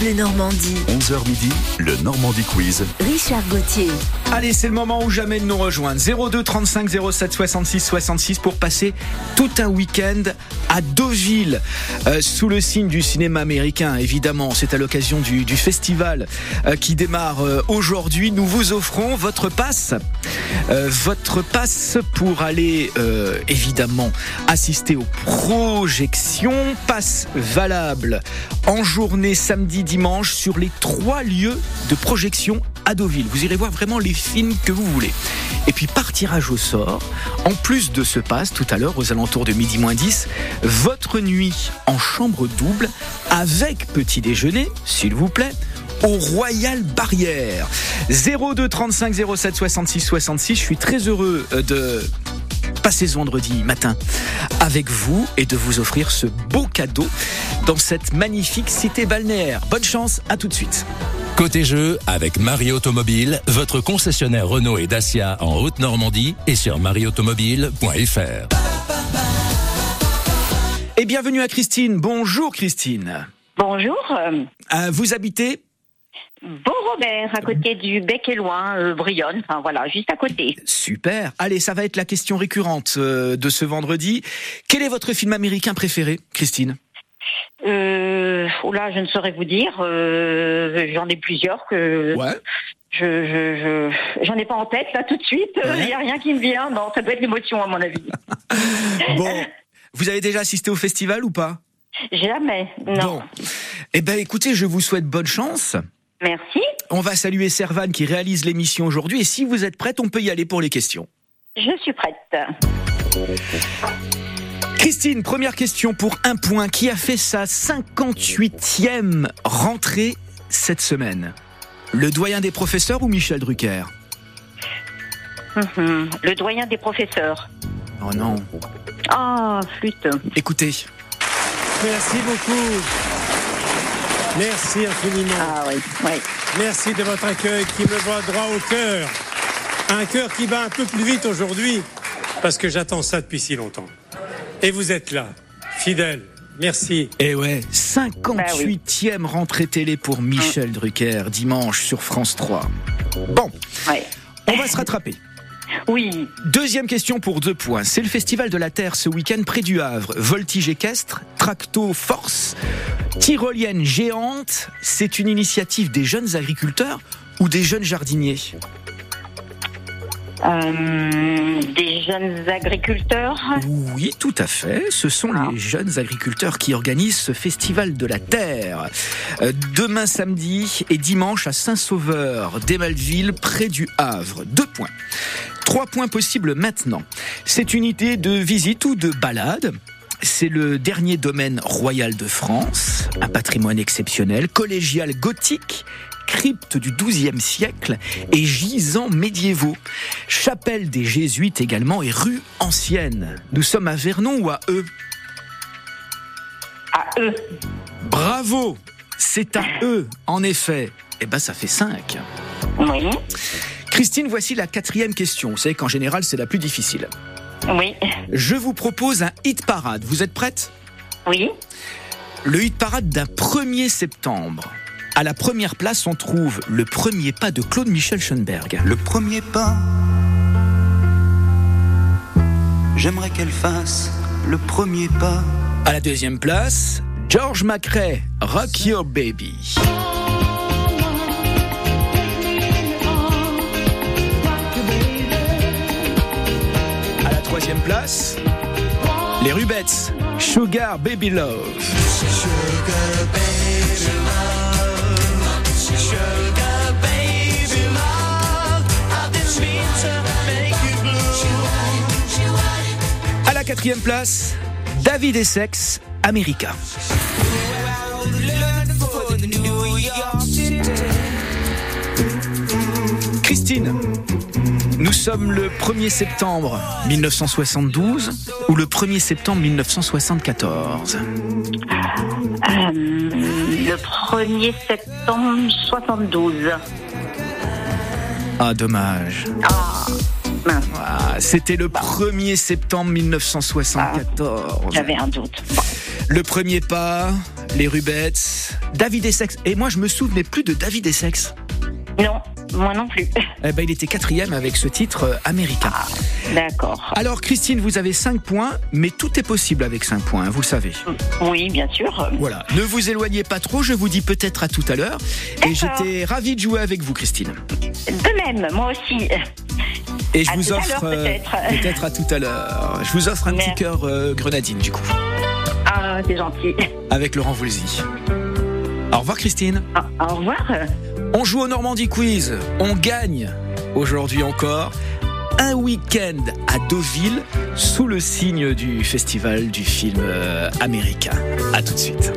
Bleu Normandie. 11h midi, le Normandie Quiz. Richard Gauthier. Allez, c'est le moment ou jamais de nous rejoindre. 02 35 07 66 66 pour passer tout un week-end à Deauville, euh, sous le signe du cinéma américain, évidemment. C'est à l'occasion du, du festival euh, qui démarre euh, aujourd'hui. Nous vous offrons votre passe. Euh, votre passe pour aller, euh, évidemment, assister aux projections. Passe valable en journée samedi, dimanche sur les trois lieux de projection à Deauville. Vous irez voir vraiment les films que vous voulez. Et puis par tirage au sort, en plus de ce passe tout à l'heure aux alentours de midi moins 10, votre nuit en chambre double avec petit déjeuner, s'il vous plaît, au Royal Barrière. 02 35 07 66 66. Je suis très heureux euh, de passer ce vendredi matin avec vous et de vous offrir ce beau cadeau dans cette magnifique cité balnéaire. Bonne chance, à tout de suite. Côté jeu, avec Marie Automobile, votre concessionnaire Renault et Dacia en Haute-Normandie et sur marieautomobile.fr. Et bienvenue à Christine. Bonjour Christine. Bonjour. euh, vous habitez Bon Robert, à côté du Bec et Loin, euh, Brionne, enfin voilà, juste à côté. Super. Allez, ça va être la question récurrente euh, de ce vendredi. Quel est votre film américain préféré, Christine? Euh, oh là, je ne saurais vous dire. euh, J'en ai plusieurs que Ouais. je, je, je- j'en ai pas en tête là tout de suite. Il Ouais. n'y a rien qui me vient. Non, ça doit être l'émotion à mon avis. Bon, vous avez déjà assisté au festival ou pas? Jamais. Non. Bon. Eh ben, écoutez, je vous souhaite bonne chance. Merci. On va saluer Servan qui réalise l'émission aujourd'hui. Et si vous êtes prête, on peut y aller pour les questions. Je suis prête. Christine, première question pour un point. Qui a fait sa 58e rentrée cette semaine? Le doyen des professeurs ou Michel Drucker? Mhm. Le doyen des professeurs. Oh non. Ah, flûte. Écoutez. Merci beaucoup. Merci infiniment. Ah oui, oui. Merci de votre accueil qui me voit droit au cœur. Un cœur qui bat un peu plus vite aujourd'hui parce que j'attends ça depuis si longtemps. Et vous êtes là, fidèle. Merci. Eh ouais, 58e rentrée télé pour Michel Drucker, dimanche sur France 3. Bon, Ouais. on va se rattraper. Oui. Deuxième question pour deux points. C'est le Festival de la Terre ce week-end près du Havre. Voltige équestre, tracto force, tyrolienne géante. C'est une initiative des jeunes agriculteurs ou des jeunes jardiniers? Euh, des jeunes agriculteurs. Oui, tout à fait. Ce sont Ah. les jeunes agriculteurs qui organisent ce Festival de la Terre. Euh, demain samedi et dimanche à Saint-Sauveur, d'Emalville, près du Havre. Deux points. Trois points possibles maintenant. C'est une idée de visite ou de balade. C'est le dernier domaine royal de France, un patrimoine exceptionnel, collégial gothique, crypte du XIIe siècle et gisants médiévaux. Chapelle des Jésuites également et rue ancienne. Nous sommes à Vernon ou à Eux À eux. Bravo C'est à Eux, en effet. Eh ben ça fait 5. Oui. Christine, voici la quatrième question. Vous savez qu'en général c'est la plus difficile. Oui. Je vous propose un hit parade. Vous êtes prête? Oui. Le hit parade d'un 1er septembre. À la première place, on trouve le premier pas de Claude Michel Schoenberg. Le premier pas, j'aimerais qu'elle fasse le premier pas. À la deuxième place, George McRae, Rock Your Baby. Troisième place, les Rubettes, Sugar Baby Love. À la quatrième place, David Essex, America. Christine, nous sommes le 1er septembre 1972 ou le 1er septembre 1974 Euh, le 1er septembre 72. Ah, dommage. Ah, Ah, C'était le 1er septembre 1974. j'avais un doute. Le premier pas, les Rubettes, David Essex. Et moi, je me souvenais plus de David Essex. Non, moi non plus. Eh ben, il était quatrième avec ce titre euh, américain. D'accord. Alors, Christine, vous avez 5 points, mais tout est possible avec 5 points, hein, vous le savez. Oui, bien sûr. Voilà. Ne vous éloignez pas trop, je vous dis peut-être à tout à l'heure. Et j'étais ravi de jouer avec vous, Christine. De même, moi aussi. Et je À vous offre euh, peut-être. à tout à l'heure. Je vous offre un petit cœur euh, grenadine du coup, Ah, c'est gentil. avec Laurent Voulzy. Au revoir Christine. Ah, au revoir. On joue au Normandie Quiz. On gagne aujourd'hui encore un week-end à Deauville sous le signe du festival du film euh, américain. À tout de suite.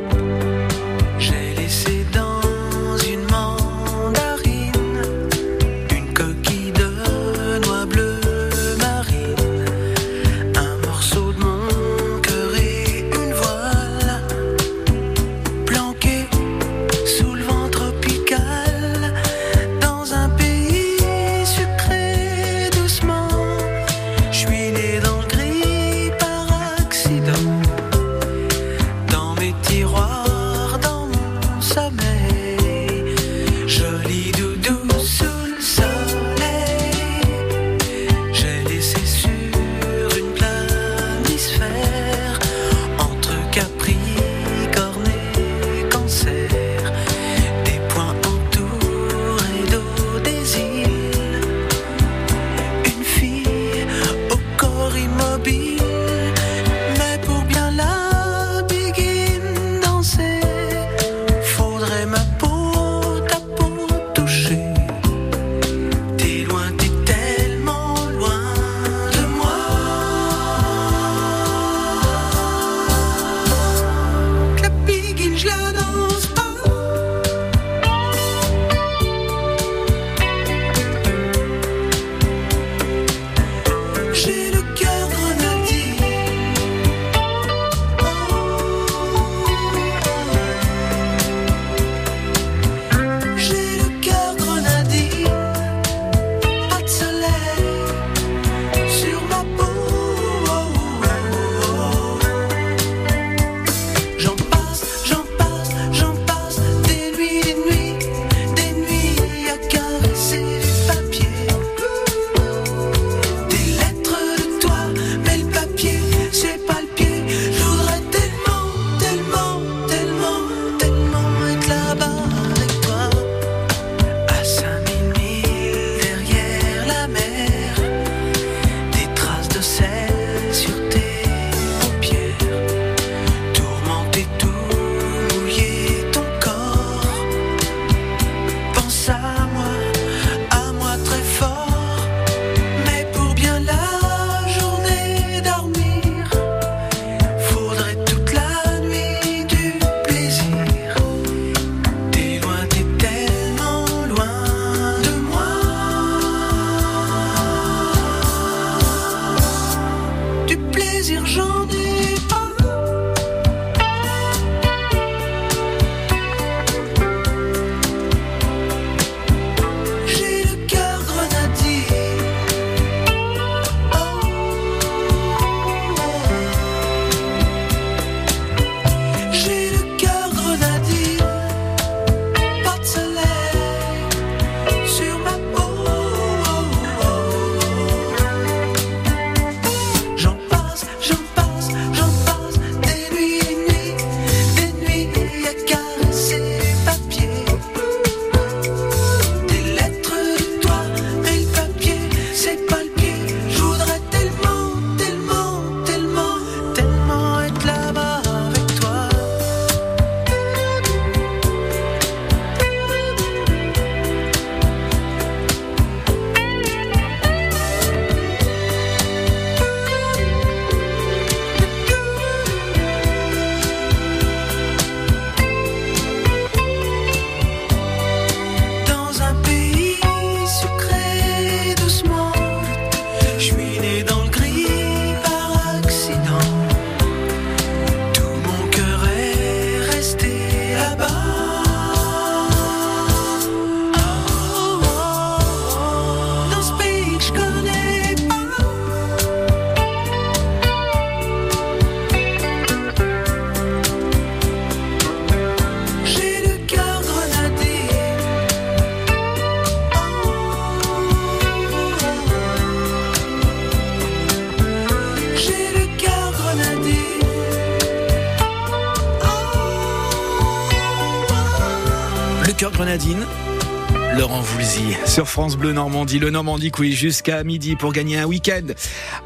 Sur France Bleu Normandie, le Normandie Quiz jusqu'à midi pour gagner un week-end.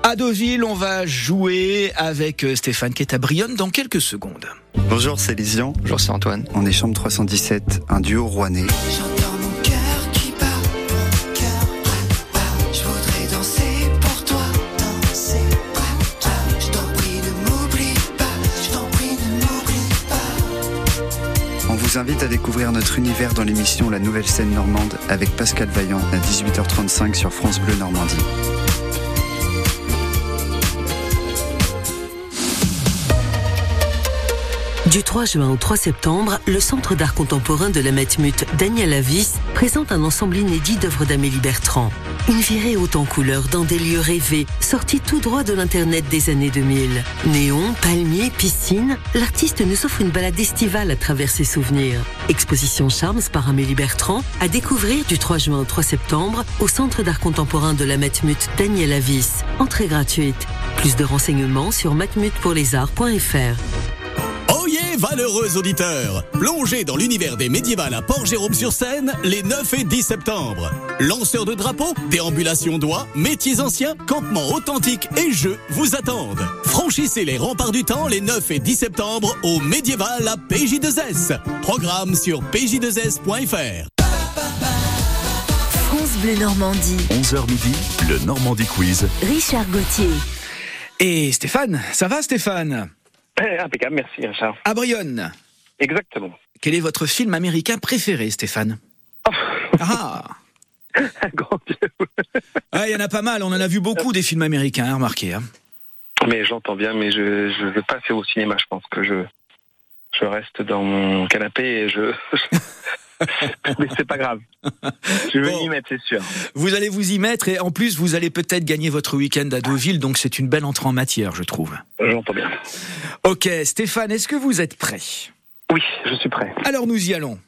À Deauville, on va jouer avec euh, Stéphane qui est à Brionne dans quelques secondes. Bonjour, c'est Lisian. Bonjour, c'est Antoine. On est chambre 317, un duo rouennais. À découvrir notre univers dans l'émission La Nouvelle Scène Normande avec Pascal Vaillant à 18h35 sur France Bleu Normandie. Du 3 juin au 3 septembre, le Centre d'art contemporain de la Matmut Daniel Avis présente un ensemble inédit d'œuvres d'Amélie Bertrand. Une virée haute en couleurs dans des lieux rêvés, sortis tout droit de l'Internet des années 2000. Néon, palmiers, piscine, l'artiste nous offre une balade estivale à travers ses souvenirs. Exposition Charms par Amélie Bertrand à découvrir du 3 juin au 3 septembre au Centre d'art contemporain de la Matmut Daniel Avis. Entrée gratuite. Plus de renseignements sur matmutpourlesarts.fr. Valeureux auditeurs Plongez dans l'univers des médiévales à Port-Jérôme-sur-Seine les 9 et 10 septembre. Lanceurs de drapeaux, déambulations d'oie, métiers anciens, campements authentiques et jeux vous attendent. Franchissez les remparts du temps les 9 et 10 septembre au médiéval à PJ2S. Programme sur pj2s.fr. France Bleu Normandie. 11h midi, le Normandie Quiz. Richard Gauthier. Et Stéphane, ça va Stéphane? Impeccable, merci Richard. À Brionne. Exactement. Quel est votre film américain préféré Stéphane Ah Grand Dieu. Ah, Il y en a pas mal, on en a vu beaucoup des films américains, hein, remarquez. hein. Mais j'entends bien, mais je ne veux pas faire au cinéma. Je pense que je, je reste dans mon canapé et je. mais c'est pas grave. Je vais Bon. y mettre, c'est sûr. Vous allez vous y mettre et en plus vous allez peut-être gagner votre week-end à Deauville, donc c'est une belle entrée en matière, je trouve. J'entends bien. Ok, Stéphane, est-ce que vous êtes prêt? Oui, je suis prêt. Alors nous y allons.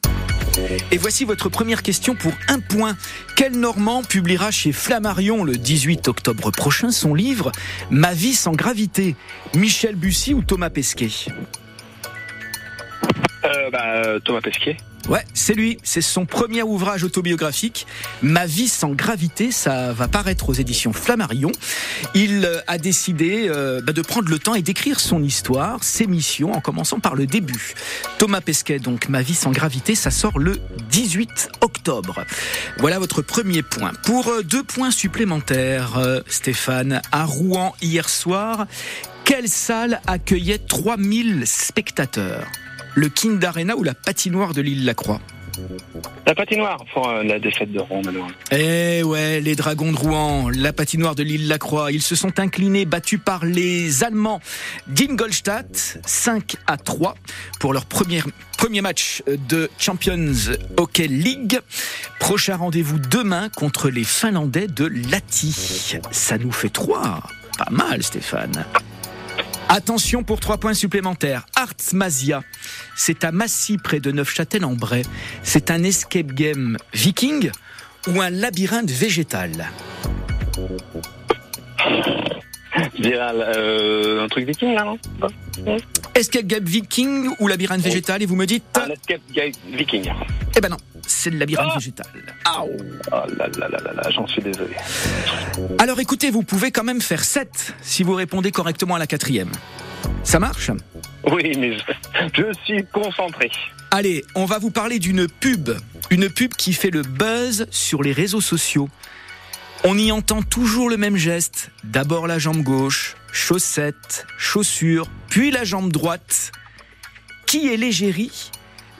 Et voici votre première question pour un point. Quel Normand publiera chez Flammarion le 18 octobre prochain son livre Ma vie sans gravité Michel Bussy ou Thomas Pesquet? Euh, bah, Thomas Pesquet. Ouais, c'est lui. C'est son premier ouvrage autobiographique. Ma vie sans gravité, ça va paraître aux éditions Flammarion. Il euh, a décidé euh, bah, de prendre le temps et d'écrire son histoire, ses missions, en commençant par le début. Thomas Pesquet, donc Ma vie sans gravité, ça sort le 18 octobre. Voilà votre premier point. Pour euh, deux points supplémentaires, Stéphane, à Rouen hier soir, quelle salle accueillait 3000 spectateurs? Le Kind Arena ou la patinoire de l'île Lacroix La patinoire pour euh, la défaite de Rouen, malheureusement. Eh ouais, les Dragons de Rouen, la patinoire de l'île Lacroix, ils se sont inclinés, battus par les Allemands d'Ingolstadt, 5 à 3 pour leur premier, premier match de Champions Hockey League. Prochain rendez-vous demain contre les Finlandais de Lati. Ça nous fait 3. Pas mal, Stéphane. Attention pour trois points supplémentaires. Artsmasia, c'est à Massy près de Neufchâtel-en-Bray. C'est un escape game viking ou un labyrinthe végétal? Je dirais euh, un truc viking, là, non Escape game viking ou labyrinthe végétal et vous me dites Un escape game viking. Eh ben non, c'est le labyrinthe végétal. Aouh. Oh là là là là là, j'en suis désolé. Alors écoutez, vous pouvez quand même faire 7 si vous répondez correctement à la quatrième. Ça marche? Oui, mais je, je suis concentré. Allez, on va vous parler d'une pub. Une pub qui fait le buzz sur les réseaux sociaux. On y entend toujours le même geste. D'abord la jambe gauche, chaussette, chaussure, puis la jambe droite. Qui est l'égérie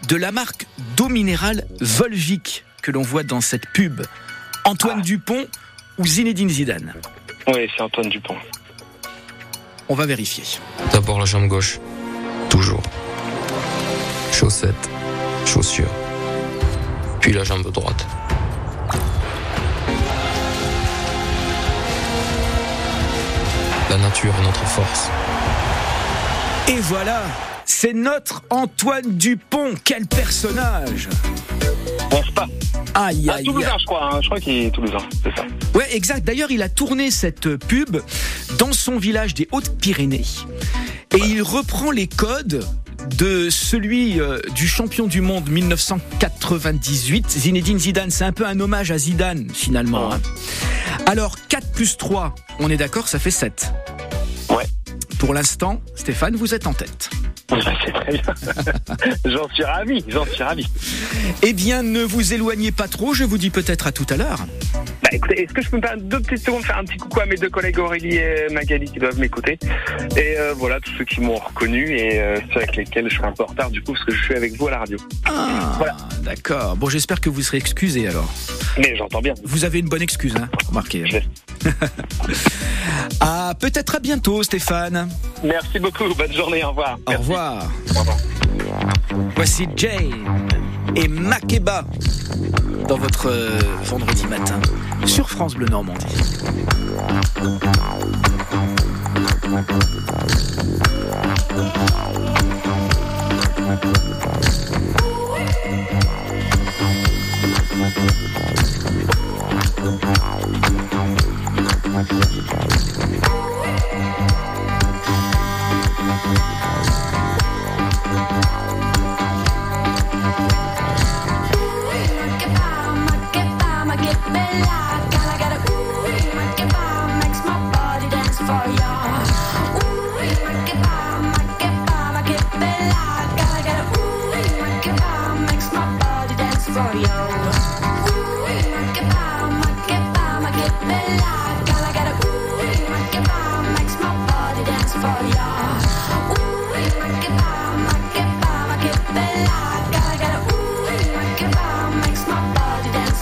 de la marque d'eau minérale Volvic que l'on voit dans cette pub? Antoine Dupont ou Zinedine Zidane? Oui, c'est Antoine Dupont. On va vérifier. D'abord la jambe gauche. Toujours. Chaussettes, chaussures. Puis la jambe droite. La nature est notre force. Et voilà, c'est notre Antoine Dupont. Quel personnage Pense pas? Aïe, Ah, aïe, Toulousain, aïe. je crois. hein. Je crois qu'il est Toulousain, c'est ça. Ouais, exact. D'ailleurs, il a tourné cette pub dans son village des Hautes-Pyrénées. Et il reprend les codes de celui euh, du champion du monde 1998, Zinedine Zidane. C'est un peu un hommage à Zidane finalement. hein. Alors 4 plus 3, on est d'accord, ça fait 7. Ouais. Pour l'instant, Stéphane, vous êtes en tête. C'est très bien. j'en suis ravi, j'en suis ravi. Eh bien, ne vous éloignez pas trop, je vous dis peut-être à tout à l'heure. Bah écoutez, est-ce que je peux me faire deux petites secondes faire un petit coucou à mes deux collègues Aurélie et Magali qui doivent m'écouter Et euh, voilà, tous ceux qui m'ont reconnu et euh, ceux avec lesquels je serai un peu en retard du coup parce que je suis avec vous à la radio. Ah, d'accord. Bon, j'espère que vous serez excusé alors. Mais j'entends bien. Vous avez une bonne excuse, hein, remarquez. ah, peut-être à bientôt, Stéphane. Merci beaucoup, bonne journée, au revoir. Au revoir. Voici Jay et Makeba dans votre euh, vendredi matin sur France Bleu Normandie.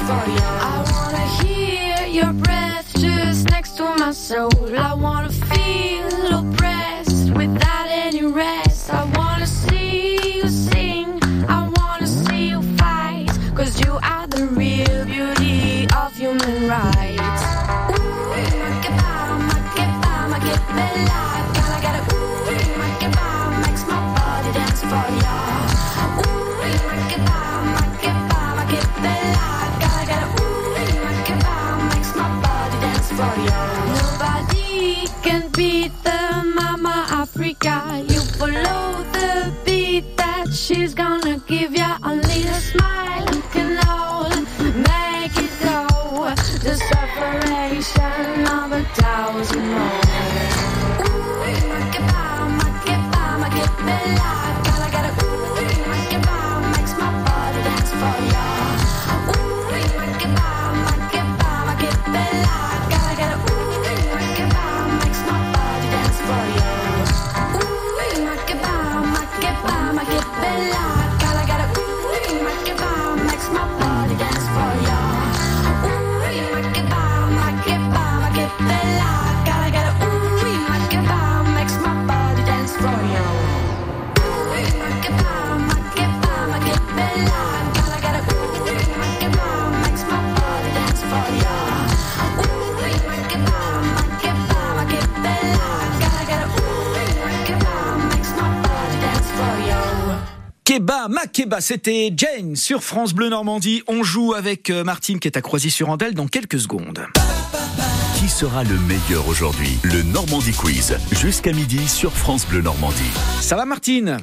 I wanna hear your breath just next to my soul. I wanna feel c'était Jane sur France Bleu Normandie. On joue avec euh, Martine qui est à Croisy-sur-Andelle dans quelques secondes. Qui sera le meilleur aujourd'hui? Le Normandie Quiz, jusqu'à midi sur France Bleu Normandie. Ça va Martine?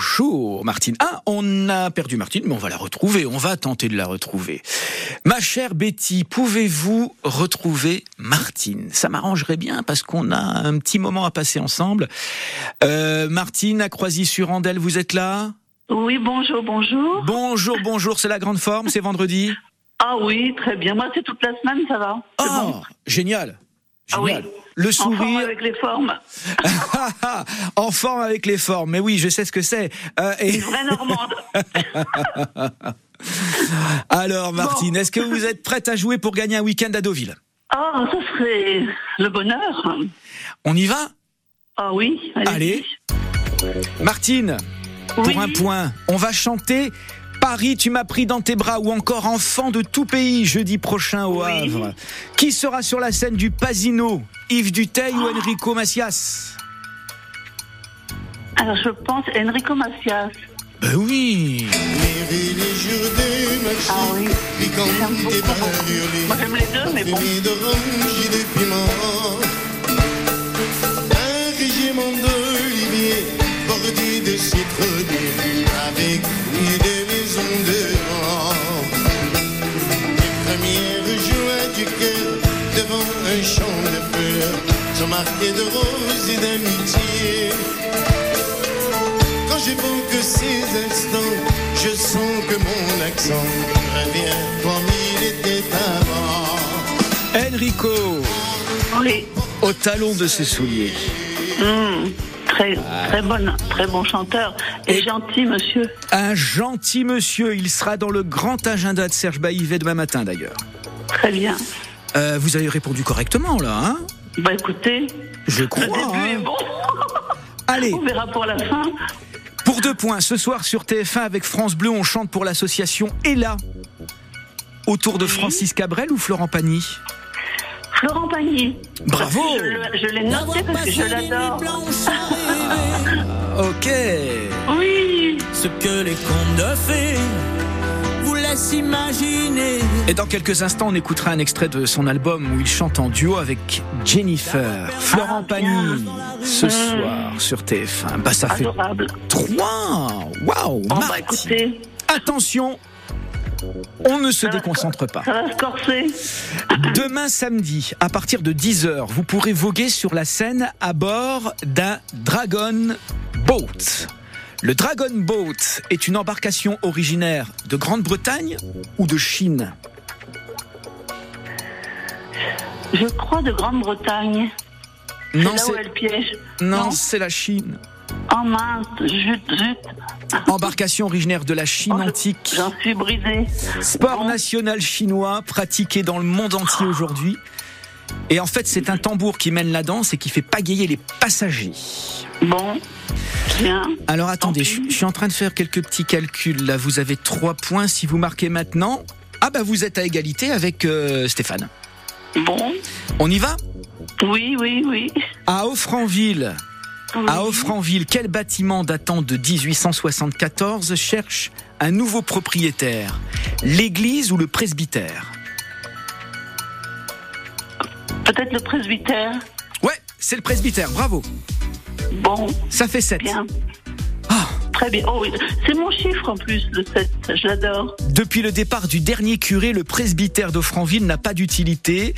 Bonjour Martine. Ah, on a perdu Martine, mais on va la retrouver. On va tenter de la retrouver. Ma chère Betty, pouvez-vous retrouver Martine? Ça m'arrangerait bien parce qu'on a un petit moment à passer ensemble. Euh, Martine, à Croisy-sur-Andelle, vous êtes là? Oui, bonjour, bonjour. Bonjour, bonjour, c'est la grande forme, c'est vendredi? Ah oui, très bien. Moi, c'est toute la semaine, ça va. Oh, bon. génial. Ah oui. Le En forme sourire. avec les formes. en forme avec les formes. Mais oui, je sais ce que c'est. Euh, et- Une vraie Normande. Alors, Martine, est-ce que vous êtes prête à jouer pour gagner un week-end à Deauville? Ah, ça serait le bonheur. On y va? Ah oui, Allez. Martine, pour un point, on va chanter Paris, tu m'as pris dans tes bras ou encore Enfant de tout pays jeudi prochain au Havre. Qui sera sur la scène du Pasino? Yves Duteil ou Enrico Macias? Alors, je pense Enrico Macias. Ben oui Ah oui, j'aime beaucoup. Moi, j'aime les deux, mais bon. Un régiment d'olivier bordé de citronniers, avec des du cœur devant un champ de fleurs sont marquées de roses et d'amitié. Quand j'évoque ces instants, je sens que mon accent revient comme il était avant. Enrico Au talon de ses souliers. Hum, très, très, bon, très bon chanteur et, gentil monsieur. Un gentil monsieur. Il sera dans le grand agenda de Serge Baillivet demain matin d'ailleurs. Très bien. Euh, vous avez répondu correctement là, hein? Bah écoutez, Je le crois. début hein. est bon. Allez. On verra pour la fin. Pour deux points, ce soir sur TF1 avec France Bleu, on chante pour l'association Ella. Autour de Francis Cabrel ou Florent Pagny? Florent Pagny. Bravo. Je l'ai noté parce que je l'adore. Ok. Oui. Ce que les contes de fées imaginer. Et dans quelques instants, on écoutera un extrait de son album où il chante en duo avec Jennifer. Florent Pagny, ce soir sur TF1. Bah, ça fait Adorable. trois. Waouh, bah, écoutez. Attention, on ne se déconcentre pas. Ça va se corser. Demain samedi, à partir de 10h, vous pourrez voguer sur la Seine à bord d'un Dragon Boat. Le Dragon Boat est une embarcation originaire de Grande-Bretagne ou de Chine? Je crois de Grande-Bretagne. Non, c'est là où elle piège. Non, c'est la Chine. Oh mince, zut, zut. Embarcation originaire de la Chine antique. J'en suis brisée. Sport national chinois pratiqué dans le monde entier aujourd'hui. Et en fait, c'est un tambour qui mène la danse et qui fait pagayer les passagers. Bon, bien. Alors attendez, je je suis en train de faire quelques petits calculs. Là, vous avez trois points. Si vous marquez maintenant, ah bah vous êtes à égalité avec euh, Stéphane. Bon. On y va? Oui, oui, oui. À Offranville. Oui. À Offranville, quel bâtiment datant de 1874 cherche un nouveau propriétaire? L'église ou le presbytère? Peut-être le presbytère. Ouais, c'est le presbytère, bravo. Bon. Ça fait 7. Bien. Très bien. Oh oui, c'est mon chiffre en plus, le 7. Je l'adore. Depuis le départ du dernier curé, le presbytère d'Offranville n'a pas d'utilité.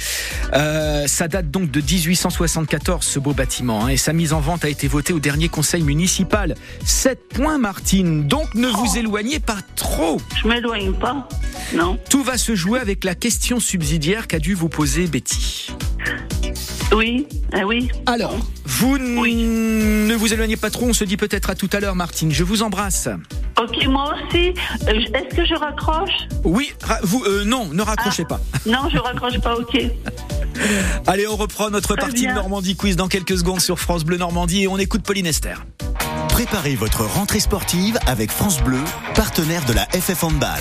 Euh, ça date donc de 1874, ce beau bâtiment. hein, et sa mise en vente a été votée au dernier conseil municipal. 7 points, Martine. Donc ne vous éloignez pas trop. Je m'éloigne pas. Non. Tout va se jouer avec la question subsidiaire qu'a dû vous poser Betty. Oui, eh oui. Alors, vous ne vous éloignez pas trop. On se dit peut-être à tout à l'heure, Martine. Je vous embrasse. Ok, moi aussi. Euh, Est-ce que je raccroche? Oui, ra- vous, euh, non, ne raccrochez pas. Non, je raccroche pas, ok. Allez, on reprend notre Très partie bien. Normandie Quiz dans quelques secondes sur France Bleu Normandie et on écoute Pauline Esther. Préparez votre rentrée sportive avec France Bleu, partenaire de la FF Handball.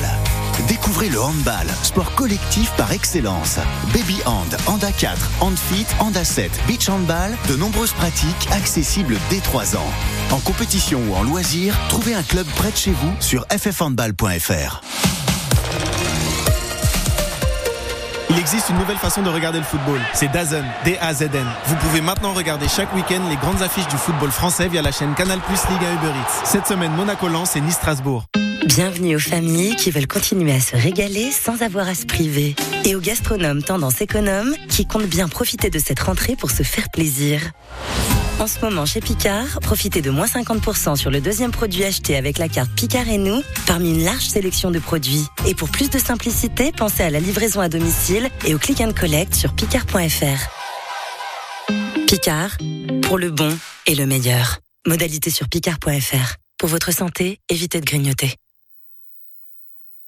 Découvrez le handball, sport collectif par excellence. Baby Hand, Handa 4, Handfit, Handa 7, Beach Handball, de nombreuses pratiques accessibles dès 3 ans. En compétition ou en loisir, trouvez un club près de chez vous sur ffhandball.fr. Il existe une nouvelle façon de regarder le football. C'est DAZN, D-A-Z-N. Vous pouvez maintenant regarder chaque week-end les grandes affiches du football français via la chaîne Canal Plus Ligue 1 Uber Eats. Cette semaine, Monaco-Lens et Nice-Strasbourg. Bienvenue aux familles qui veulent continuer à se régaler sans avoir à se priver. Et aux gastronomes tendance économe qui comptent bien profiter de cette rentrée pour se faire plaisir. En ce moment, chez Picard, profitez de moins 50% sur le deuxième produit acheté avec la carte Picard et nous, parmi une large sélection de produits. Et pour plus de simplicité, pensez à la livraison à domicile et au click and collect sur picard.fr. Picard, pour le bon et le meilleur. Modalité sur picard.fr. Pour votre santé, évitez de grignoter.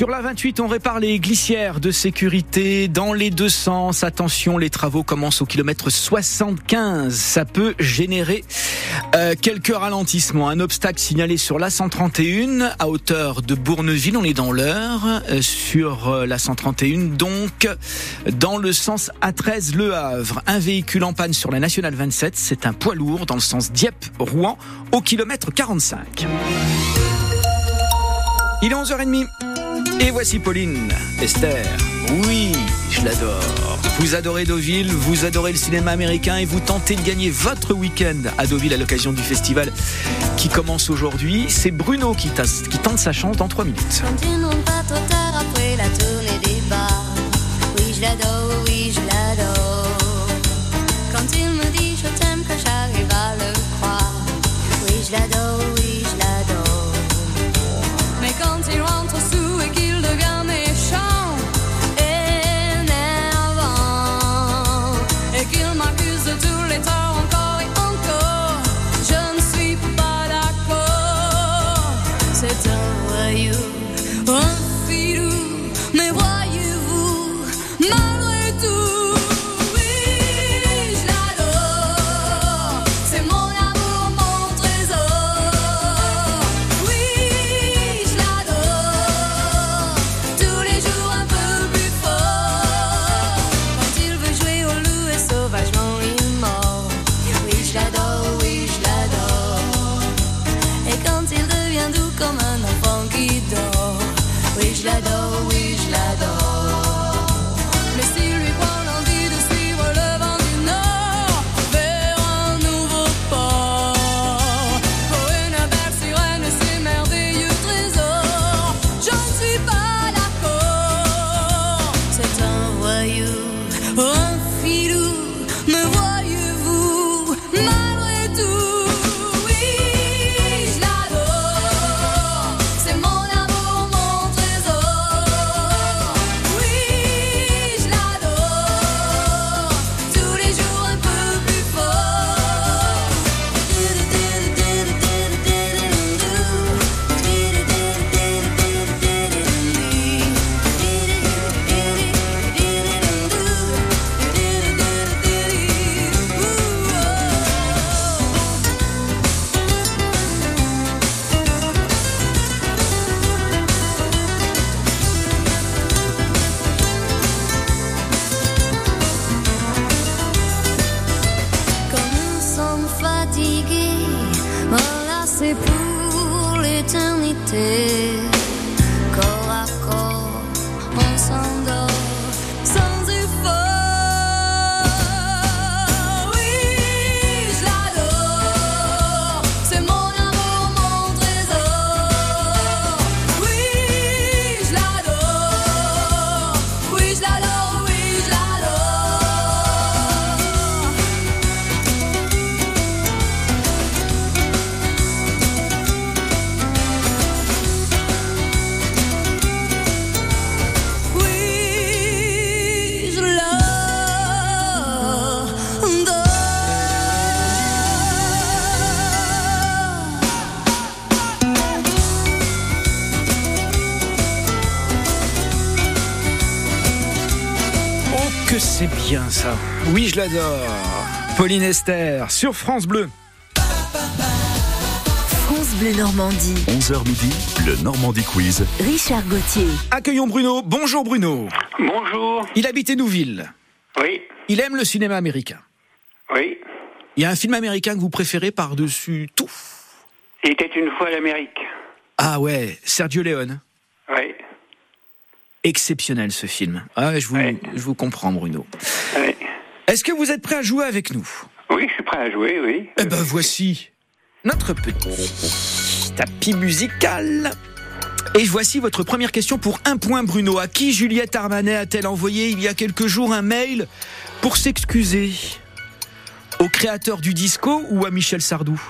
Sur la 28, on répare les glissières de sécurité dans les deux sens. Attention, les travaux commencent au kilomètre 75. Ça peut générer euh, quelques ralentissements. Un obstacle signalé sur la 131 à hauteur de Bourneville. On est dans l'heure euh, sur euh, la 131. Donc, dans le sens A13 Le Havre. Un véhicule en panne sur la nationale 27. C'est un poids lourd dans le sens Dieppe-Rouen au kilomètre 45. Il est 11h30. Et voici Pauline, Esther. Oui, je l'adore. Vous adorez Deauville, vous adorez le cinéma américain et vous tentez de gagner votre week-end à Deauville à l'occasion du festival qui commence aujourd'hui. C'est Bruno qui, tente sa chance dans 3 minutes. Oui, je l'adore. Pauline Esther sur France Bleu. France Bleu Normandie. 11h midi, le Normandie Quiz. Richard Gauthier. Accueillons Bruno. Bonjour Bruno. Bonjour. Il habite Nouville. Oui, Il aime le cinéma américain. oui. Il y a un film américain que vous préférez par-dessus tout? Il était une fois l'Amérique. Ah ouais, Sergio Leone. Oui, Exceptionnel ce film. Ah, je vous, je vous comprends Bruno. oui. Est-ce que vous êtes prêt à jouer avec nous? Oui, je suis prêt à jouer, oui. Eh ben voici notre petit tapis musical. Et voici votre première question pour un point Bruno. À qui Juliette Armanet a-t-elle envoyé il y a quelques jours un mail pour s'excuser? Au créateur du disco ou à Michel Sardou?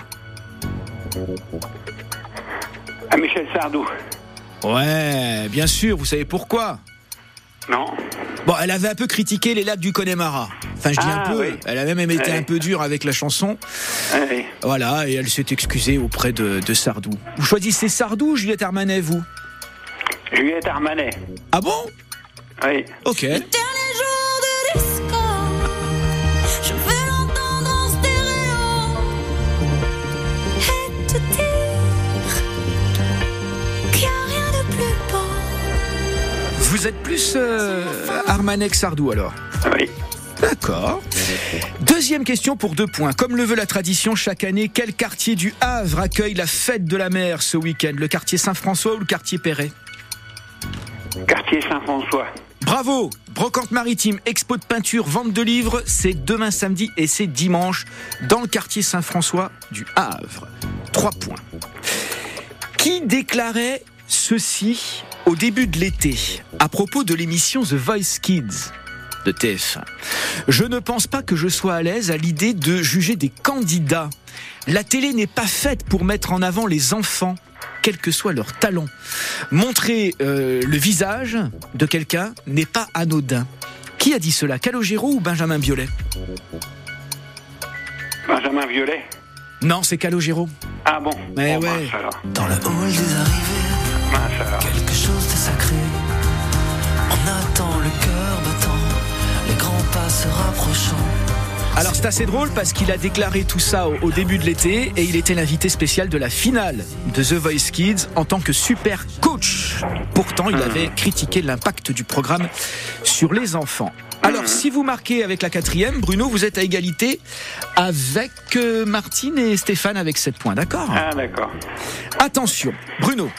À Michel Sardou. Ouais, bien sûr, vous savez pourquoi? Non. Bon, elle avait un peu critiqué les lacs du Connemara. Enfin, je dis Ah, un peu. oui. Elle a même été un peu dure avec la chanson. Oui. Voilà, et elle s'est excusée auprès de, de Sardou. Vous choisissez Sardou ou Juliette Armanet, vous? Juliette Armanet. Ah bon? Oui. Ok. Dernier jour de disco, je veux l'entendre en stéréo et te dire qu'il n'y a rien de plus beau. Vous êtes plus euh, Armanet que Sardou alors? Oui. D'accord. Deuxième question pour deux points. Comme le veut la tradition, chaque année, quel quartier du Havre accueille la fête de la mer ce week-end? Le quartier Saint-François ou le quartier Perret? Quartier Saint-François. Bravo Brocante maritime, expo de peinture, vente de livres, c'est demain samedi et c'est dimanche dans le quartier Saint-François du Havre. Trois points. Qui déclarait ceci au début de l'été à propos de l'émission The Voice Kids? De TF1 Je ne pense pas que je sois à l'aise à l'idée de juger des candidats. La télé n'est pas faite pour mettre en avant les enfants quel que soit leur talent. Montrer euh, le visage de quelqu'un n'est pas anodin. Qui a dit cela? Calogero ou Benjamin Biolay? Benjamin Violet. Non, c'est Calogero. Ah bon Mais Bon, ouais. mince alors. Dans le hall des arrivées, Mince alors. Alors c'est assez drôle parce qu'il a déclaré tout ça au début de l'été et il était l'invité spécial de la finale de The Voice Kids en tant que super coach. Pourtant, il avait critiqué l'impact du programme sur les enfants. Alors, si vous marquez avec la quatrième, Bruno, vous êtes à égalité avec euh, Martine et Stéphane avec 7 points, d'accord Ah d'accord. Attention, Bruno.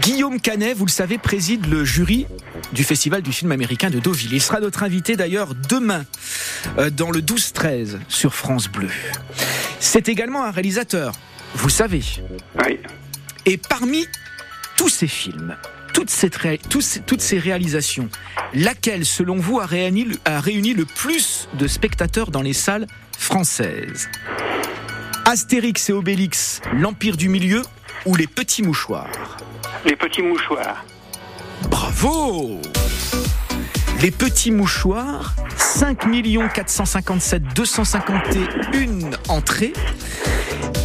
Guillaume Canet, vous le savez, préside le jury du Festival du film américain de Deauville. Il sera notre invité d'ailleurs demain euh, dans le 12-13 sur France Bleu. C'est également un réalisateur, vous savez. Oui. Et parmi tous ces films, toutes, ces- toutes ces réalisations, laquelle, selon vous, a réuni, le- a réuni le plus de spectateurs dans les salles françaises? Astérix et Obélix, l'Empire du Milieu ou les Petits Mouchoirs? Les petits mouchoirs. Bravo Les Petits Mouchoirs, 5 457 251 entrées.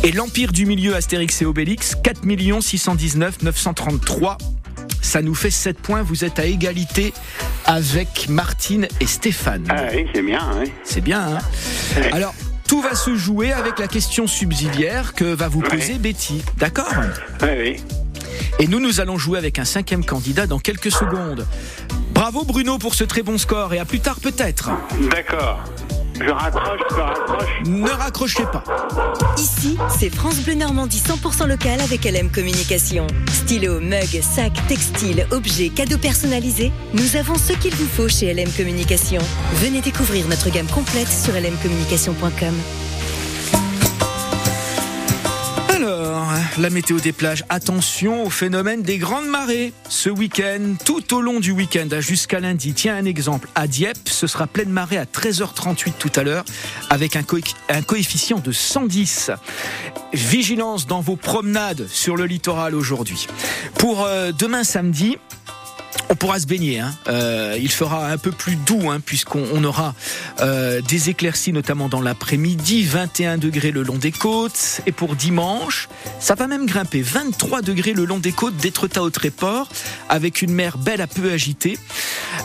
Et l'Empire du Milieu, Astérix et Obélix, 4 619 933. Ça nous fait 7 points, vous êtes à égalité avec Martine et Stéphane. Ah oui, c'est bien, oui. C'est bien, hein Alors, tout va se jouer avec la question subsidiaire que va vous poser Betty. D'accord? Oui, oui. Et nous, nous allons jouer avec un cinquième candidat dans quelques secondes. Bravo Bruno pour ce très bon score et à plus tard peut-être. D'accord. Je raccroche, je raccroche. Ne raccrochez pas. Ici, c'est France Bleu Normandie 100% local avec LM Communication. Stylo, mug, sac, textile, objets, cadeaux personnalisés, nous avons ce qu'il vous faut chez LM Communication. Venez découvrir notre gamme complète sur lmcommunication.com. la météo des plages. Attention au phénomène des grandes marées. Ce week-end, tout au long du week-end, hein, jusqu'à lundi. Tiens un exemple. À Dieppe, ce sera pleine marée à 13h38 tout à l'heure, avec un, coefficient de 110. Vigilance dans vos promenades sur le littoral aujourd'hui. Pour euh, demain samedi, on pourra se baigner. hein. Euh, il fera un peu plus doux hein, puisqu'on on aura euh, des éclaircies notamment dans l'après-midi, 21 degrés le long des côtes. Et pour dimanche, ça va même grimper 23 degrés le long des côtes d'Étretat au Tréport avec une mer belle à peu agitée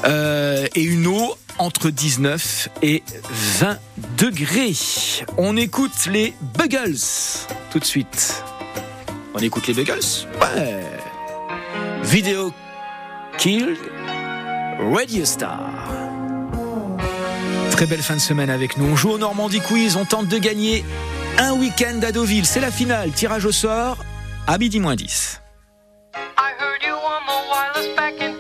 euh, et une eau entre 19 et 20 degrés. On écoute les Buggles tout de suite. On écoute les Buggles? Ouais. Vidéo Kill Radio Star. Très belle fin de semaine avec nous. On joue au Normandie Quiz. On tente de gagner un week-end à Deauville. C'est la finale. Tirage au sort à midi moins 10. I heard you on the wireless back in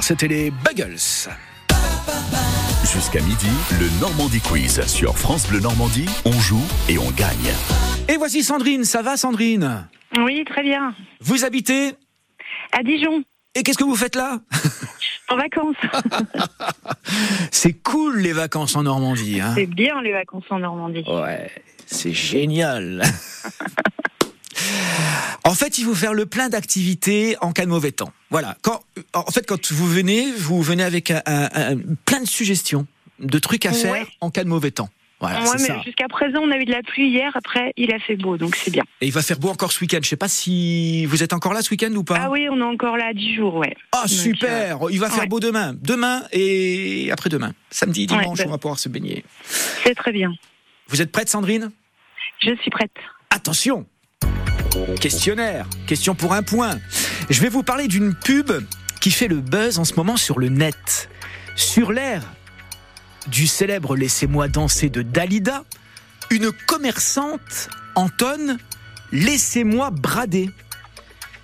C'était les Buggles. Jusqu'à midi, le Normandie Quiz sur France Bleu Normandie. On joue et on gagne. Et voici Sandrine, ça va Sandrine? Oui, très bien. Vous habitez? À Dijon, Et qu'est-ce que vous faites là? En vacances. C'est cool les vacances en Normandie. Hein C'est bien les vacances en Normandie. Ouais, c'est génial. En fait, il faut faire le plein d'activités en cas de mauvais temps. Voilà. Quand, en fait, quand vous venez, vous venez avec un, un- un- plein de suggestions, de trucs à faire en cas de mauvais temps. Voilà, Ouais, c'est mais jusqu'à présent, on a eu de la pluie hier. Après, il a fait beau, donc c'est bien. Et il va faire beau encore ce week-end. Je sais pas si vous êtes encore là ce week-end ou pas. Ah oui, on est encore là 10 jours, ouais. Ah Donc, super euh, Il va faire ouais. beau demain. Demain et après-demain. Samedi, Ouais, dimanche, on va pouvoir se baigner. C'est très bien. Vous êtes prête, Sandrine? Je suis prête. Attention Questionnaire, question pour un point. Je vais vous parler d'une pub qui fait le buzz en ce moment sur le net. Sur l'air du célèbre Laissez-moi danser de Dalida, une commerçante entonne Laissez-moi brader.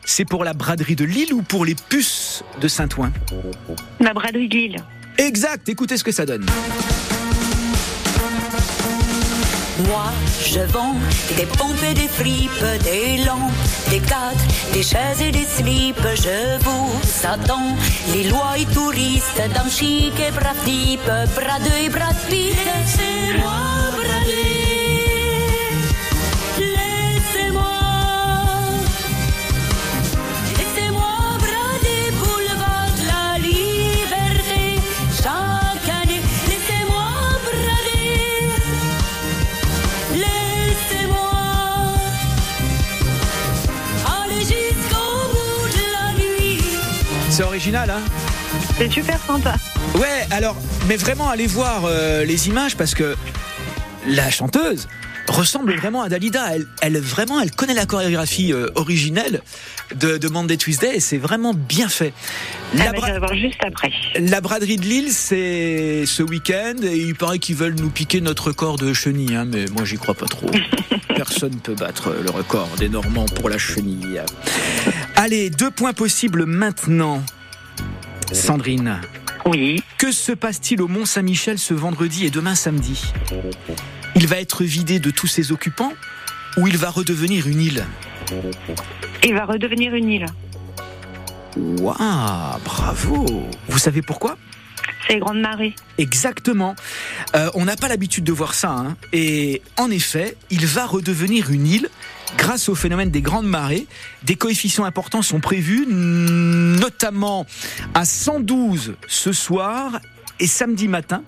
C'est pour la braderie de Lille ou pour les puces de Saint-Ouen? La braderie de Lille. Exact, écoutez ce que ça donne. Moi, je vends des pompes et des fripes, des lampes, des cadres, des chaises et des slips. Je vous attends, les lois et touristes, dans chic et brave type, Brad et Brad Pitt. Laissez-moi C'est original, hein C'est super sympa. Ouais, alors, mais vraiment, allez voir euh, les images parce que la chanteuse ressemble vraiment à Dalida. Elle, elle vraiment, elle connaît la chorégraphie euh, originelle de, de Monday Tuesday et c'est vraiment bien fait. Ah La, bah, bra- juste après. la braderie de Lille, c'est ce week-end et il paraît qu'ils veulent nous piquer notre record de chenille, hein, mais moi j'y crois pas trop. Personne peut battre le record des Normands pour la chenille. Allez, deux points possibles maintenant. Sandrine. Oui. Que se passe-t-il au Mont Saint-Michel ce vendredi et demain samedi? Il va être vidé de tous ses occupants ou il va redevenir une île? Il va redevenir une île. Waouh, bravo Vous savez pourquoi? C'est les grandes marées. Exactement. Euh, on n'a pas l'habitude de voir ça. hein. Et en effet, il va redevenir une île grâce au phénomène des grandes marées. Des coefficients importants sont prévus, notamment à 112 ce soir et samedi matin.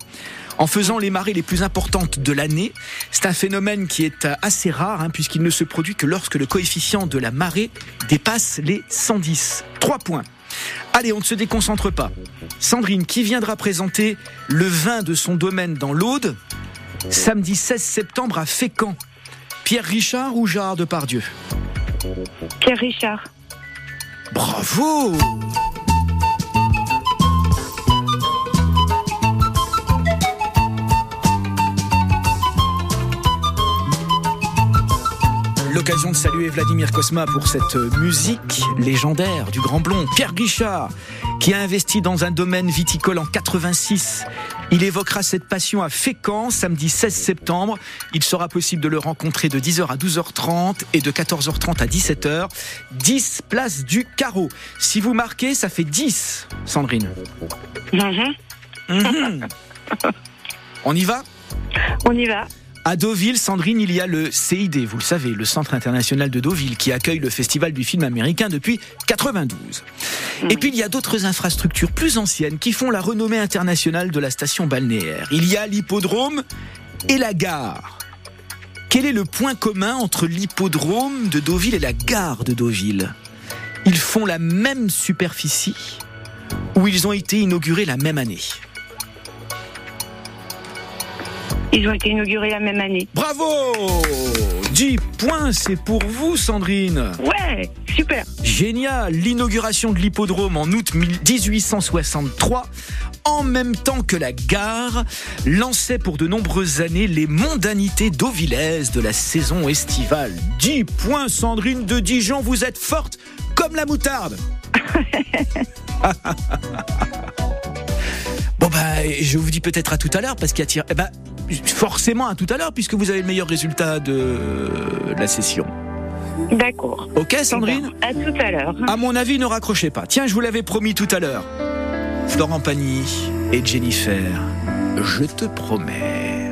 En faisant les marées les plus importantes de l'année, c'est un phénomène qui est assez rare hein, puisqu'il ne se produit que lorsque le coefficient de la marée dépasse les 110. Trois points. Allez, on ne se déconcentre pas. Sandrine, qui viendra présenter le vin de son domaine dans l'Aude, samedi 16 septembre à Fécamp? Pierre Richard ou Gérard Depardieu? Pierre Richard. Bravo L'occasion de saluer Vladimir Kosma pour cette musique légendaire du grand blond. Pierre Guichard, qui a investi dans un domaine viticole en 86. Il évoquera cette passion à Fécamp samedi 16 septembre. Il sera possible de le rencontrer de 10h à 12h30 et de 14h30 à 17h. 10 places du carreau. Si vous marquez, ça fait 10, Sandrine. Mhm. On y va? On y va. À Deauville, Sandrine, il y a le CID, vous le savez, le Centre international de Deauville, qui accueille le Festival du film américain depuis 92. Et puis il y a d'autres infrastructures plus anciennes qui font la renommée internationale de la station balnéaire. Il y a l'hippodrome et la gare. Quel est le point commun entre l'hippodrome de Deauville et la gare de Deauville? Ils font la même superficie ou ils ont été inaugurés la même année? Ils ont été inaugurés la même année. Bravo 10 points, c'est pour vous, Sandrine. Ouais, super. Génial L'inauguration de l'hippodrome en août 1863, en même temps que la gare, lançait pour de nombreuses années les mondanités dauvillaises de la saison estivale. 10 points, Sandrine de Dijon, vous êtes forte comme la moutarde. bon bah, je vous dis peut-être à tout à l'heure parce qu'il y a tir. Eh ben, forcément à tout à l'heure puisque vous avez le meilleur résultat de la session. D'accord. Ok, Sandrine À tout à l'heure. À mon avis, ne raccrochez pas. Tiens, je vous l'avais promis tout à l'heure. Florent Pagny et Jennifer, je te promets.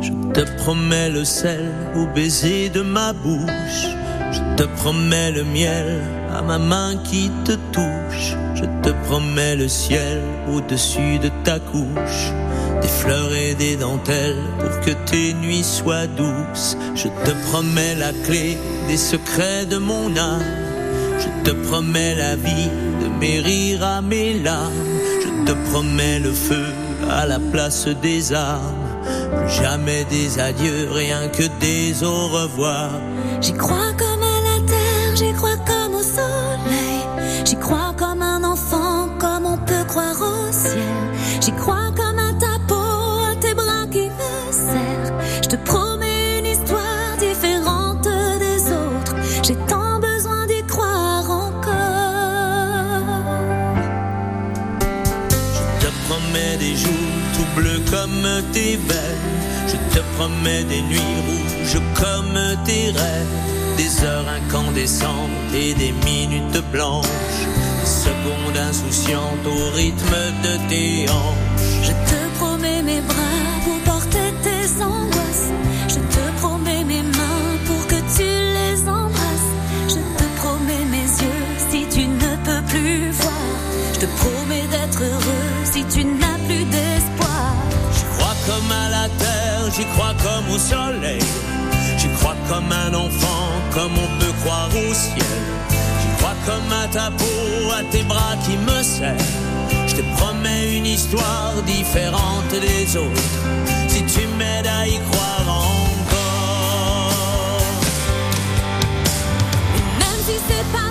Je te promets le sel au baiser de ma bouche. Je te promets le miel à ma main qui te touche. Je te promets le ciel au-dessus de ta couche. Des fleurs et des dentelles pour que tes nuits soient douces. Je te promets la clé des secrets de mon âme. Je te promets la vie de mes rires à mes larmes. Je te promets le feu à la place des armes. Plus jamais des adieux, rien que des au revoir. J'y crois comme à la terre, j'y crois comme Je te promets des nuits rouges comme tes rêves. Des heures incandescentes et des minutes blanches. Des secondes insouciantes au rythme de tes hanches. Je te promets mes bras pour porter tes angoisses. J'y crois comme au soleil. J'y crois comme un enfant, comme on peut croire au ciel. J'y crois comme à ta peau, à tes bras qui me serrent. Je te promets une histoire différente des autres. Si tu m'aides à y croire encore. Même si c'est pas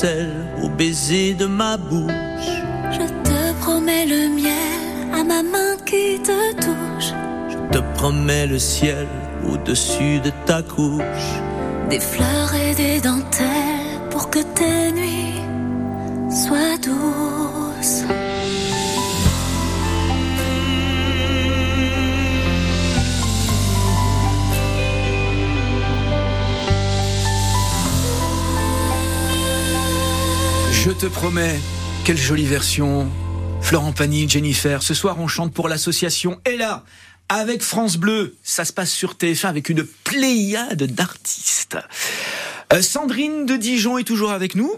sel au baiser de ma bouche. Je te promets le miel à ma main qui te touche. Je te promets le ciel au-dessus de ta couche. Des fleurs et des dentelles Je te promets, quelle jolie version. Florent Pagny, Jennifer, ce soir on chante pour l'association Ella avec France Bleu. Ça se passe sur TF1 avec une pléiade d'artistes. Euh, Sandrine de Dijon est toujours avec nous.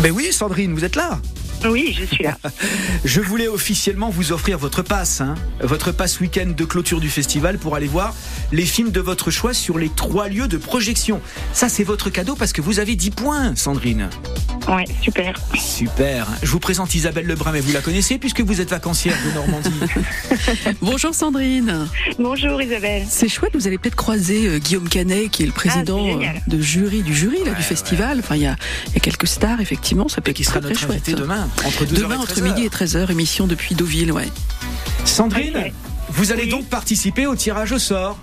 Ben oui, Sandrine, vous êtes là? Oui, je suis là. Je voulais officiellement vous offrir votre passe, hein, votre passe week-end de clôture du festival pour aller voir les films de votre choix sur les trois lieux de projection. Ça, c'est votre cadeau parce que vous avez 10 points, Sandrine. Ouais, super. Super. Je vous présente Isabelle Lebrun, mais vous la connaissez puisque vous êtes vacancière de Normandie. Bonjour Sandrine. Bonjour Isabelle. C'est chouette, vous allez peut-être croiser euh, Guillaume Canet, qui est le président Ah, euh, de jury du jury là, du festival. Enfin, il y a, il y a quelques stars, effectivement. Ça peut être qui sera très, notre très chouette. invité demain, entre 12h Demain, entre 13h. midi et 13h, émission depuis Deauville, ouais. Sandrine, vous allez donc participer au tirage au sort.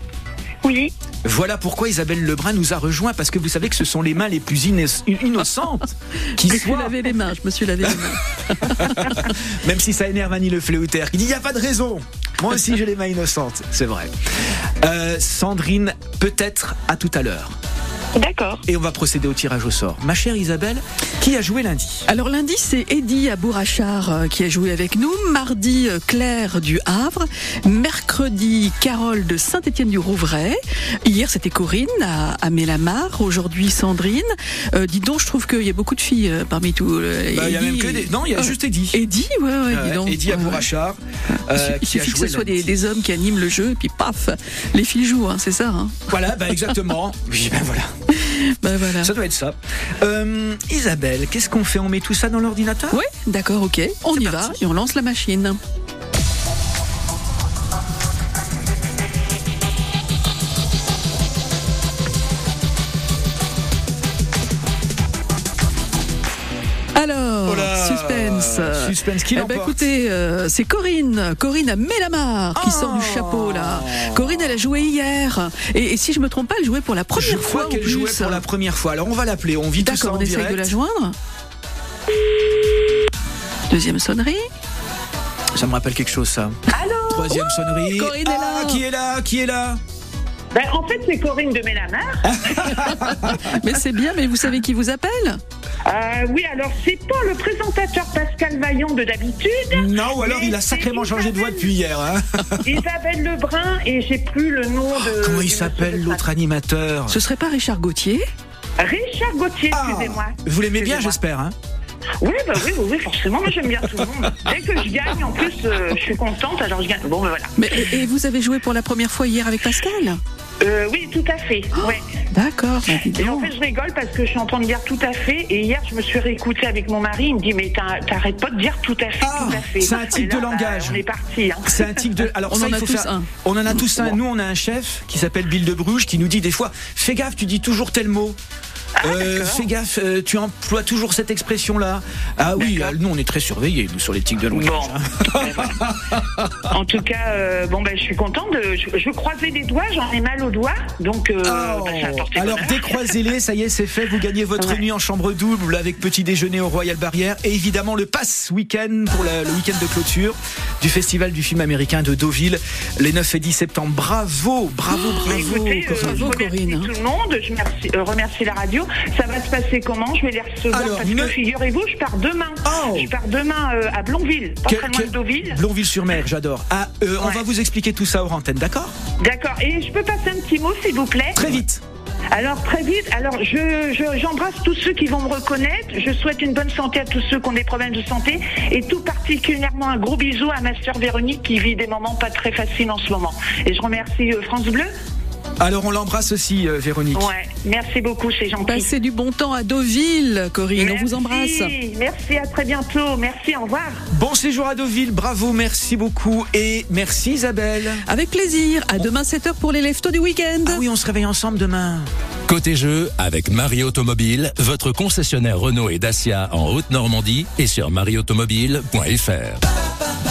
Oui. Voilà pourquoi Isabelle Lebrun nous a rejoint parce que vous savez que ce sont les mains les plus inno- innocentes qui Je me suis soient. lavé les mains, je me suis lavé les mains. Même si ça énerve Annie Le Fléauter qui dit il n'y a pas de raison. Moi aussi j'ai les mains innocentes, c'est vrai. Euh, Sandrine, peut-être à tout à l'heure. D'accord. Et on va procéder au tirage au sort. Ma chère Isabelle, qui a joué lundi Alors lundi, c'est Eddy à Bourrachard euh, qui a joué avec nous. Mardi, euh, Claire du Havre. Mercredi, Carole de Saint-Étienne-du-Rouvray. Hier, c'était Corinne à, à Mélamar. Aujourd'hui, Sandrine. Euh, dis donc, je trouve qu'il y a beaucoup de filles euh, parmi tous. euh, Bah, y a Eddy même que des. Non, il y a juste Eddy. Eddy, ouais, ouais, dis donc. Bourrachard. Il suffit- que ce soit des hommes qui animent le jeu, et puis paf, les filles jouent, hein, c'est ça. Hein. Voilà, bah exactement. Oui, ben voilà. Ben voilà. Ça doit être ça. Euh, Isabelle, qu'est-ce qu'on fait? On met tout ça dans l'ordinateur? Oui, d'accord, ok. On y va et on lance la machine. Alors, Oh là, suspense. qui Eh ben, écoutez, euh, c'est Corinne, Corinne à Mélamar qui sort du chapeau là. Corinne, elle a joué hier. Et, et si je me trompe pas, elle jouait pour la première Je fois qu'elle jouait pour la première fois. Alors on va l'appeler. On vit tout ça D'accord, en on essaye direct. de la joindre. Deuxième sonnerie. Ça me rappelle quelque chose, ça. Allô Troisième sonnerie. Corinne est Ah, là. Qui est là Qui est là? Ben, en fait, c'est Corinne de Mélamar. Mais c'est bien, mais vous savez qui vous appelle? Euh, oui, alors c'est pas le présentateur Pascal Vaillant de d'habitude. Non, ou alors il a sacrément changé de voix depuis hier. hein. Isabelle Lebrun et j'ai plus le nom de. Comment il s'appelle l'autre animateur? Ce serait pas Richard Gauthier? Richard Gauthier, Ah, excusez-moi. Vous l'aimez bien, j'espère. Hein Oui, bah oui, oui, oui, forcément, moi j'aime bien tout le monde. Dès que je gagne, en plus, euh, je suis contente, alors je gagne. Bon, ben voilà. Mais, et, et vous avez joué pour la première fois hier avec Pascal? Euh, oui, tout à fait. Ouais. D'accord. bah, Et en fait, je rigole parce que je suis en train de dire tout à fait. Et hier, je me suis réécoutée avec mon mari. Il me dit Mais t'arrêtes pas de dire tout à fait, Ah, tout à fait. c'est un là, de bah, langage. on est parti. Hein. C'est un tic de. Alors On ça, en il a faut tous faire- un. On en a tous un. Nous, on a un chef qui s'appelle Bill de Bruges qui nous dit des fois Fais gaffe, tu dis toujours tel mot. Euh, fais gaffe, euh, tu emploies toujours cette expression-là. Ah oui, euh, nous on est très surveillés nous sur les tics de langage. Bon. hein. En tout cas, euh, bon, ben, je suis contente. De, je, je croisais les doigts, j'en ai mal aux doigts. Donc, euh, bah, ça Oh. Alors décroisez-les, ça y est, c'est fait. Vous gagnez votre nuit en chambre double avec petit déjeuner au Royal Barrière et évidemment le pass week-end pour la- le week-end de clôture du festival du film américain de Deauville les 9 et 10 septembre. Bravo, bravo, bravo. Mais écoutez, euh, Corinne. je remercie tout le monde, je remercie, euh, remercie la radio. Ça va se passer comment Je vais les recevoir Alors, parce ne- que figurez-vous, je pars demain. Je pars demain euh, à Blonville, pas Que- très loin que- de Deauville. Blonville-sur-Mer, j'adore. Ah, euh, on va vous expliquer tout ça hors antenne, d'accord D'accord. Et je peux passer un petit mot, s'il vous plaît Très vite. Alors très vite, alors je je- j'embrasse tous ceux qui vont me reconnaître. Je souhaite une bonne santé à tous ceux qui ont des problèmes de santé et tout particulièrement un gros bisou à ma sœur Véronique qui vit des moments pas très faciles en ce moment. Et je remercie euh, France Bleu. Alors on l'embrasse aussi, euh, Véronique. Ouais, merci beaucoup, c'est gentil. Passez du bon temps à Deauville, Corinne. On vous embrasse. Merci, merci, à très bientôt. Merci, au revoir. Bon séjour à Deauville, bravo, merci beaucoup et merci Isabelle. Avec plaisir. À demain 7h pour les leftos du week-end. Ah oui, on se réveille ensemble demain. Côté jeu, avec Marie Automobile, votre concessionnaire Renault et Dacia en Haute-Normandie et sur marieautomobile.fr.